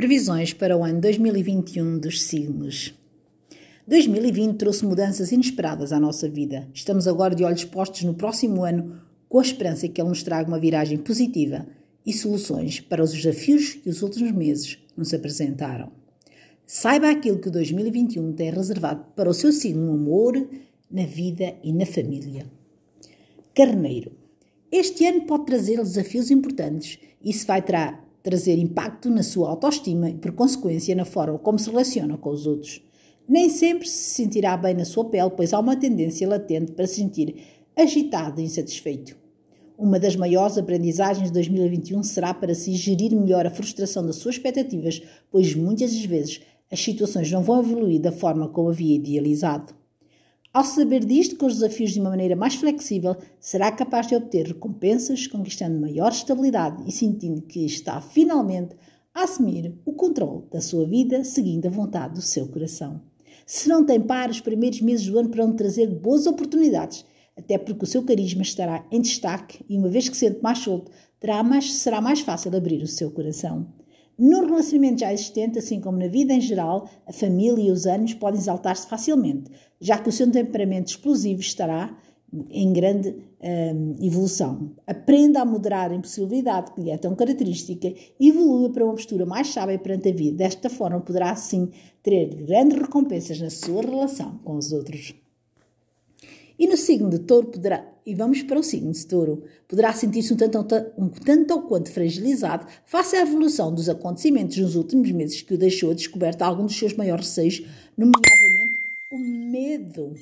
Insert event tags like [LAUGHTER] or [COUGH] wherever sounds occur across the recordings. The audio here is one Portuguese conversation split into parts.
Previsões para o ano 2021 dos signos. 2020 trouxe mudanças inesperadas à nossa vida. Estamos agora de olhos postos no próximo ano, com a esperança que ele nos traga uma viragem positiva e soluções para os desafios que os últimos meses nos apresentaram. Saiba aquilo que 2021 tem reservado para o seu signo no amor, na vida e na família. Carneiro. Este ano pode trazer desafios importantes. Isso vai tra trazer impacto na sua autoestima e, por consequência, na forma como se relaciona com os outros. Nem sempre se sentirá bem na sua pele, pois há uma tendência latente para se sentir agitado e insatisfeito. Uma das maiores aprendizagens de 2021 será para se gerir melhor a frustração das suas expectativas, pois muitas das vezes as situações não vão evoluir da forma como havia idealizado. Ao saber disto, com os desafios de uma maneira mais flexível, será capaz de obter recompensas, conquistando maior estabilidade e sentindo que está finalmente a assumir o controle da sua vida, seguindo a vontade do seu coração. Se não tem par, os primeiros meses do ano poderão trazer boas oportunidades, até porque o seu carisma estará em destaque e, uma vez que sente mais solto, terá mais, será mais fácil abrir o seu coração. No relacionamento já existente, assim como na vida em geral, a família e os anos podem exaltar-se facilmente, já que o seu temperamento explosivo estará em grande hum, evolução. Aprenda a moderar a impossibilidade que lhe é tão característica e evolua para uma postura mais sábia perante a vida. Desta forma, poderá assim ter grandes recompensas na sua relação com os outros. E no signo de touro poderá, e vamos para o signo de touro, poderá sentir-se um tanto, um tanto ou quanto fragilizado face à evolução dos acontecimentos nos últimos meses que o deixou a descoberta algum dos seus maiores receios, nomeadamente o medo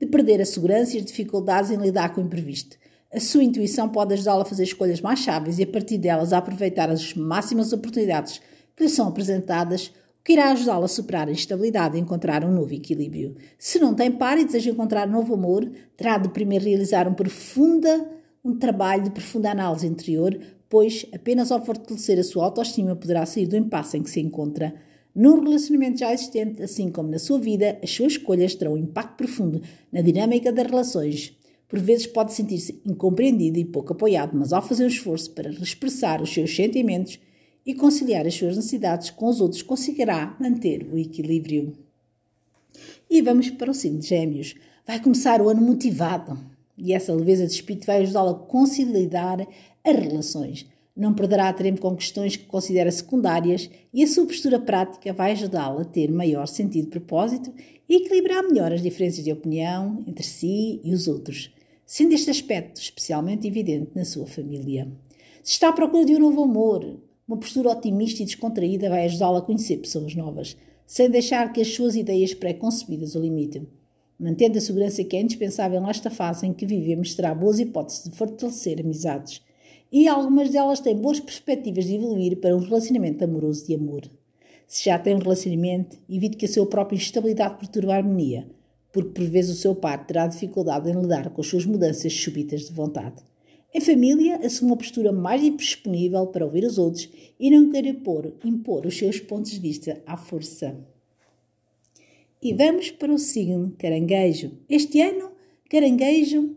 de perder a segurança e as dificuldades em lidar com o imprevisto. A sua intuição pode ajudá-lo a fazer escolhas mais sábias e, a partir delas, a aproveitar as máximas oportunidades que lhe são apresentadas que irá ajudá-lo a superar a instabilidade e encontrar um novo equilíbrio. Se não tem par e deseja encontrar um novo amor, terá de primeiro realizar um, profunda, um trabalho de profunda análise interior, pois apenas ao fortalecer a sua autoestima poderá sair do impasse em que se encontra. Num relacionamento já existente, assim como na sua vida, as suas escolhas terão um impacto profundo na dinâmica das relações. Por vezes pode sentir-se incompreendido e pouco apoiado, mas ao fazer um esforço para expressar os seus sentimentos, e conciliar as suas necessidades com os outros, conseguirá manter o equilíbrio. E vamos para o signo de Gêmeos. Vai começar o ano motivado e essa leveza de espírito vai ajudá-lo a conciliar as relações. Não perderá tempo com questões que considera secundárias e a sua postura prática vai ajudá-lo a ter maior sentido de propósito e equilibrar melhor as diferenças de opinião entre si e os outros, sendo este aspecto especialmente evidente na sua família. Se está à procura de um novo amor, uma postura otimista e descontraída vai ajudá-la a conhecer pessoas novas, sem deixar que as suas ideias pré-concebidas o limitem. Mantendo a segurança que é indispensável nesta fase em que vivemos, terá boas hipóteses de fortalecer amizades. E algumas delas têm boas perspectivas de evoluir para um relacionamento amoroso de amor. Se já tem um relacionamento, evite que a sua própria instabilidade perturbe a harmonia, porque por vezes o seu par terá dificuldade em lidar com as suas mudanças súbitas de vontade. Em família, assuma uma postura mais disponível para ouvir os outros e não querer impor, impor os seus pontos de vista à força. E vamos para o signo caranguejo. Este ano, caranguejo,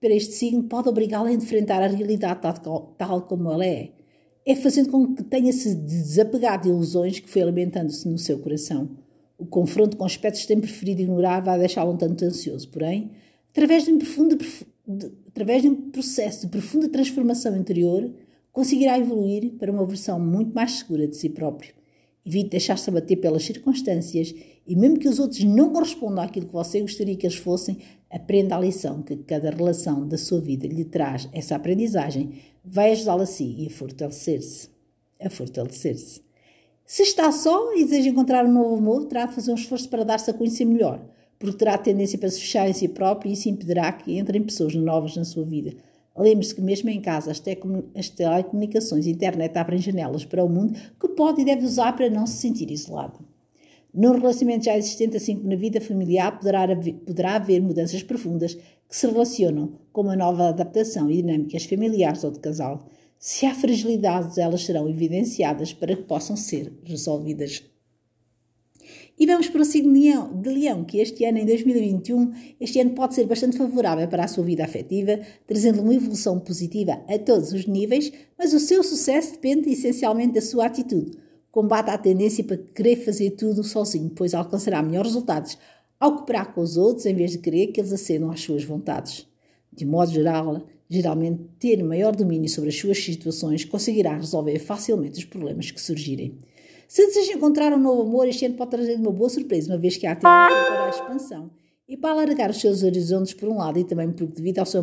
para este signo, pode obrigá-lo a enfrentar a realidade tal, como ela é. É fazendo com que tenha-se desapegado de ilusões que foi alimentando-se no seu coração. O confronto com aspectos que tem preferido ignorar vai deixá-lo um tanto ansioso, porém, através de um profundo de, através de um processo de profunda transformação interior, conseguirá evoluir para uma versão muito mais segura de si próprio. Evite deixar-se abater pelas circunstâncias e, mesmo que os outros não correspondam àquilo que você gostaria que eles fossem, aprenda a lição que cada relação da sua vida lhe traz essa aprendizagem, vai ajudá-la a si e a fortalecer-se. A fortalecer-se. Se está só e deseja encontrar um novo amor, terá de fazer um esforço para dar-se a conhecer melhor porque terá tendência para se fechar em si próprio e isso impedirá que entrem pessoas novas na sua vida. Lembre-se que mesmo em casa as, as telecomunicações e a internet abrem janelas para o mundo que pode e deve usar para não se sentir isolado. Num relacionamento já existente, assim como na vida familiar, poderá haver, poderá haver mudanças profundas que se relacionam com uma nova adaptação e dinâmicas familiares ou de casal. Se há fragilidades, elas serão evidenciadas para que possam ser resolvidas. E vamos para o signo de leão, que este ano, em 2021, este ano pode ser bastante favorável para a sua vida afetiva, trazendo uma evolução positiva a todos os níveis, mas o seu sucesso depende essencialmente da sua atitude. Combata a tendência para querer fazer tudo sozinho, pois alcançará melhores resultados ao cooperar com os outros em vez de querer que eles acedam às suas vontades. De modo geral, geralmente ter maior domínio sobre as suas situações conseguirá resolver facilmente os problemas que surgirem. Se deseja encontrar um novo amor, este ano pode trazer uma boa surpresa, uma vez que há tendência para a expansão e para alargar os seus horizontes por um lado e também porque devido ao seu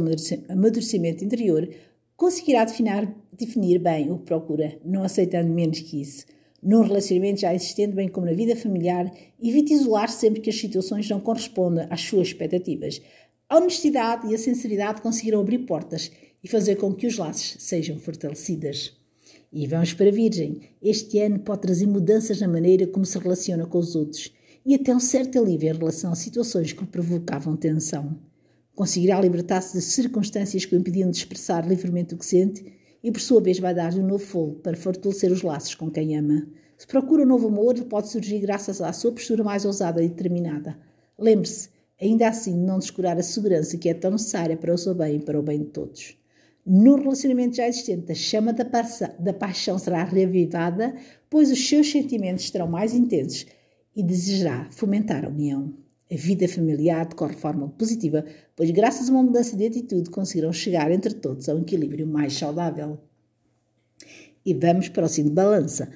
amadurecimento interior, conseguirá definir, definir bem o que procura, não aceitando menos que isso. Num relacionamento já existente, bem como na vida familiar, evite isolar-se sempre que as situações não correspondam às suas expectativas. A honestidade e a sinceridade conseguirão abrir portas e fazer com que os laços sejam fortalecidas. E vamos para a Virgem. Este ano pode trazer mudanças na maneira como se relaciona com os outros e até um certo alívio em relação a situações que lhe provocavam tensão. Conseguirá libertar-se de circunstâncias que o impediam de expressar livremente o que sente e, por sua vez, vai dar-lhe um novo fogo para fortalecer os laços com quem ama. Se procura um novo amor, pode surgir graças à sua postura mais ousada e determinada. Lembre-se, ainda assim, de não descurar a segurança que é tão necessária para o seu bem e para o bem de todos. No relacionamento já existente, a chama da, da paixão será reavivada, pois os seus sentimentos estarão mais intensos e desejará fomentar a união. A vida familiar decorre de forma positiva, pois, graças a uma mudança de atitude, conseguirão chegar entre todos a um equilíbrio mais saudável. E vamos para o signo de balança.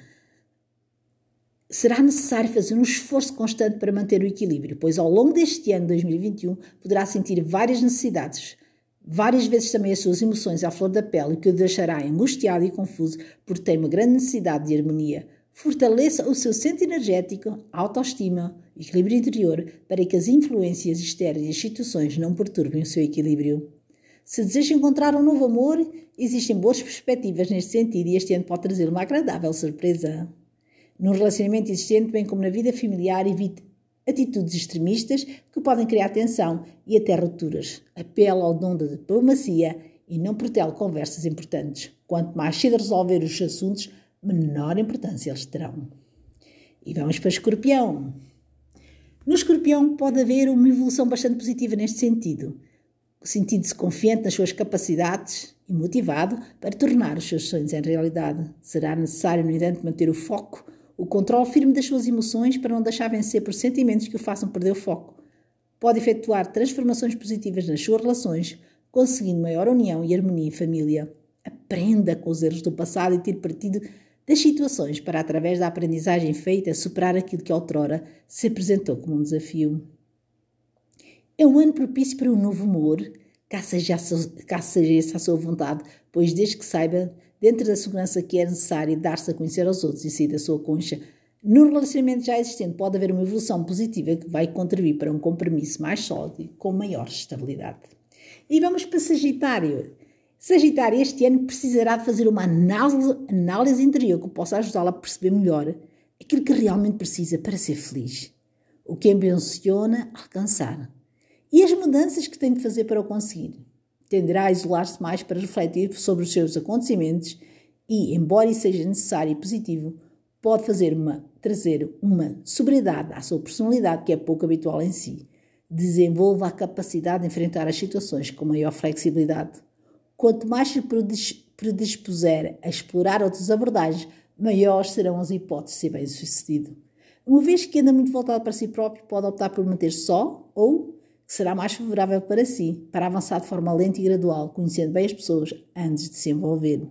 Será necessário fazer um esforço constante para manter o equilíbrio, pois ao longo deste ano 2021 poderá sentir várias necessidades, várias vezes também as suas emoções à flor da pele, que o deixará angustiado e confuso, porque tem uma grande necessidade de harmonia. Fortaleça o seu centro energético, autoestima, equilíbrio interior, para que as influências externas e as situações não perturbem o seu equilíbrio. Se deseja encontrar um novo amor, existem boas perspectivas neste sentido e este ano pode trazer uma agradável surpresa. No relacionamento existente, bem como na vida familiar, evite atitudes extremistas que podem criar tensão e até rupturas. Apela ao dom da diplomacia e não protele conversas importantes. Quanto mais cedo resolver os assuntos, menor importância eles terão. E vamos para Escorpião. No Escorpião pode haver uma evolução bastante positiva neste sentido, sentindo-se confiante nas suas capacidades e motivado para tornar os seus sonhos em realidade. Será necessário, no entanto, manter o foco, o controle firme das suas emoções para não deixar vencer por sentimentos que o façam perder o foco. Pode efetuar transformações positivas nas suas relações, conseguindo maior união e harmonia em família. Aprenda com os erros do passado e tire partido das situações para, através da aprendizagem feita, superar aquilo que outrora se apresentou como um desafio. É um ano propício para um novo humor, caça seja essa a sua vontade, pois desde que saiba, dentro da segurança que é necessária, dar-se a conhecer aos outros e sair da sua concha, no relacionamento já existente pode haver uma evolução positiva que vai contribuir para um compromisso mais sólido com maior estabilidade. E vamos para Sagitário. Sagitário este ano precisará de fazer uma análise, interior que possa ajudá-lo a perceber melhor aquilo que realmente precisa para ser feliz, o que ambiciona alcançar e as mudanças que tem de fazer para o conseguir. Tenderá a isolar-se mais para refletir sobre os seus acontecimentos e, embora isso seja necessário e positivo, pode fazer uma, trazer uma sobriedade à sua personalidade que é pouco habitual em si. Desenvolva a capacidade de enfrentar as situações com maior flexibilidade Quanto mais se predispuser a explorar outras abordagens, maiores serão as hipóteses de ser bem-sucedido. Uma vez que anda muito voltado para si próprio, pode optar por manter só ou que será mais favorável para si, para avançar de forma lenta e gradual, conhecendo bem as pessoas antes de se envolver.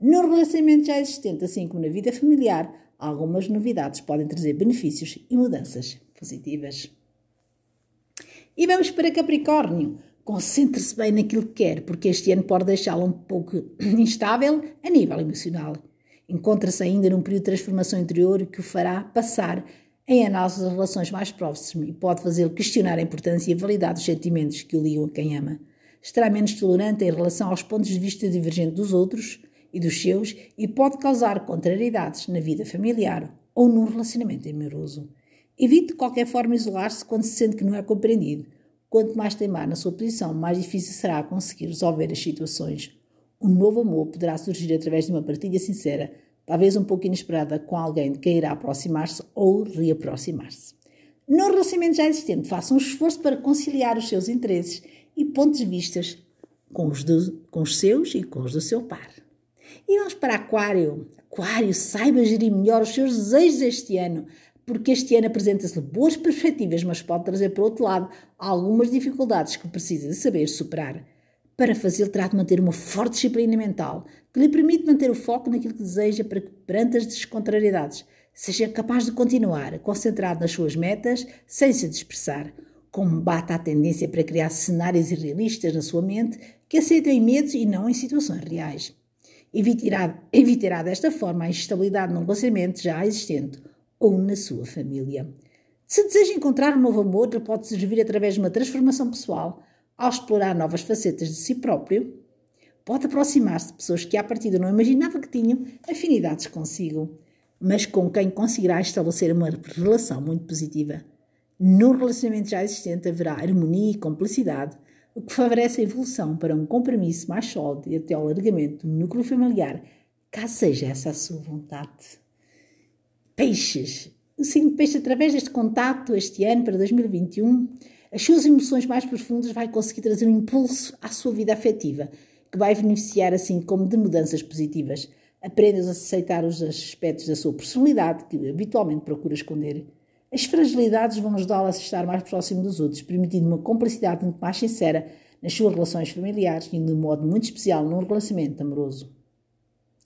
No relacionamento já existente, assim como na vida familiar, algumas novidades podem trazer benefícios e mudanças positivas. E vamos para Capricórnio. Concentre-se bem naquilo que quer, porque este ano pode deixá-lo um pouco [CLEARS THROAT] instável a nível emocional. Encontra-se ainda num período de transformação interior que o fará passar em análise das relações mais próximas e pode fazê-lo questionar a importância e a validade dos sentimentos que o ligam a quem ama. Estará menos tolerante em relação aos pontos de vista divergentes dos outros e dos seus e pode causar contrariedades na vida familiar ou num relacionamento amoroso. Evite de qualquer forma isolar-se quando se sente que não é compreendido Quanto mais teimar na sua posição, mais difícil será conseguir resolver as situações. Um novo amor poderá surgir através de uma partilha sincera, talvez um pouco inesperada, com alguém de quem irá aproximar-se ou reaproximar-se. No relacionamento já existente, faça um esforço para conciliar os seus interesses e pontos de vista com os, com os seus e com os do seu par. E vamos para Aquário. Aquário, saiba gerir melhor os seus desejos este ano, porque este ano apresenta-se boas perspectivas, mas pode trazer, por outro lado, algumas dificuldades que precisa de saber superar. Para fazê-lo, terá de manter uma forte disciplina mental, que lhe permite manter o foco naquilo que deseja para que, perante as descontrariedades, seja capaz de continuar concentrado nas suas metas sem se dispersar. Combata a tendência para criar cenários irrealistas na sua mente que aceitem em medos e não em situações reais. Evitará, evitará desta forma a instabilidade num relacionamento já existente ou na sua família. Se deseja encontrar um novo amor, ele pode servir através de uma transformação pessoal, ao explorar novas facetas de si próprio, pode aproximar-se de pessoas que à partida não imaginava que tinham afinidades consigo, mas com quem conseguirá estabelecer uma relação muito positiva. No relacionamento já existente haverá harmonia e complicidade, o que favorece a evolução para um compromisso mais sólido e até o alargamento do núcleo familiar, caso seja essa a sua vontade. Peixes. O signo de peixe, através deste contato este ano, para 2021, as suas emoções mais profundas vai conseguir trazer um impulso à sua vida afetiva, que vai beneficiar assim como de mudanças positivas. Aprenda a aceitar os aspectos da sua personalidade que habitualmente procura esconder. As fragilidades vão ajudá-la a estar mais próximo dos outros, permitindo uma complicidade muito mais sincera nas suas relações familiares e de um modo muito especial num relacionamento amoroso.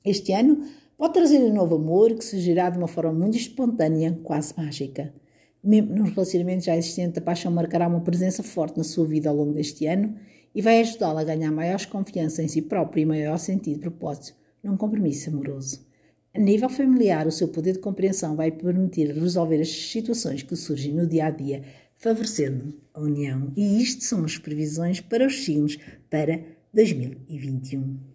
Este ano Pode trazer um novo amor que surgirá de uma forma muito espontânea, quase mágica. Mesmo no relacionamento já existente, a paixão marcará uma presença forte na sua vida ao longo deste ano e vai ajudá-la a ganhar maior confiança em si própria e maior sentido de propósito num compromisso amoroso. A nível familiar, o seu poder de compreensão vai permitir resolver as situações que surgem no dia a dia, favorecendo a união. E isto são as previsões para os signos para 2021.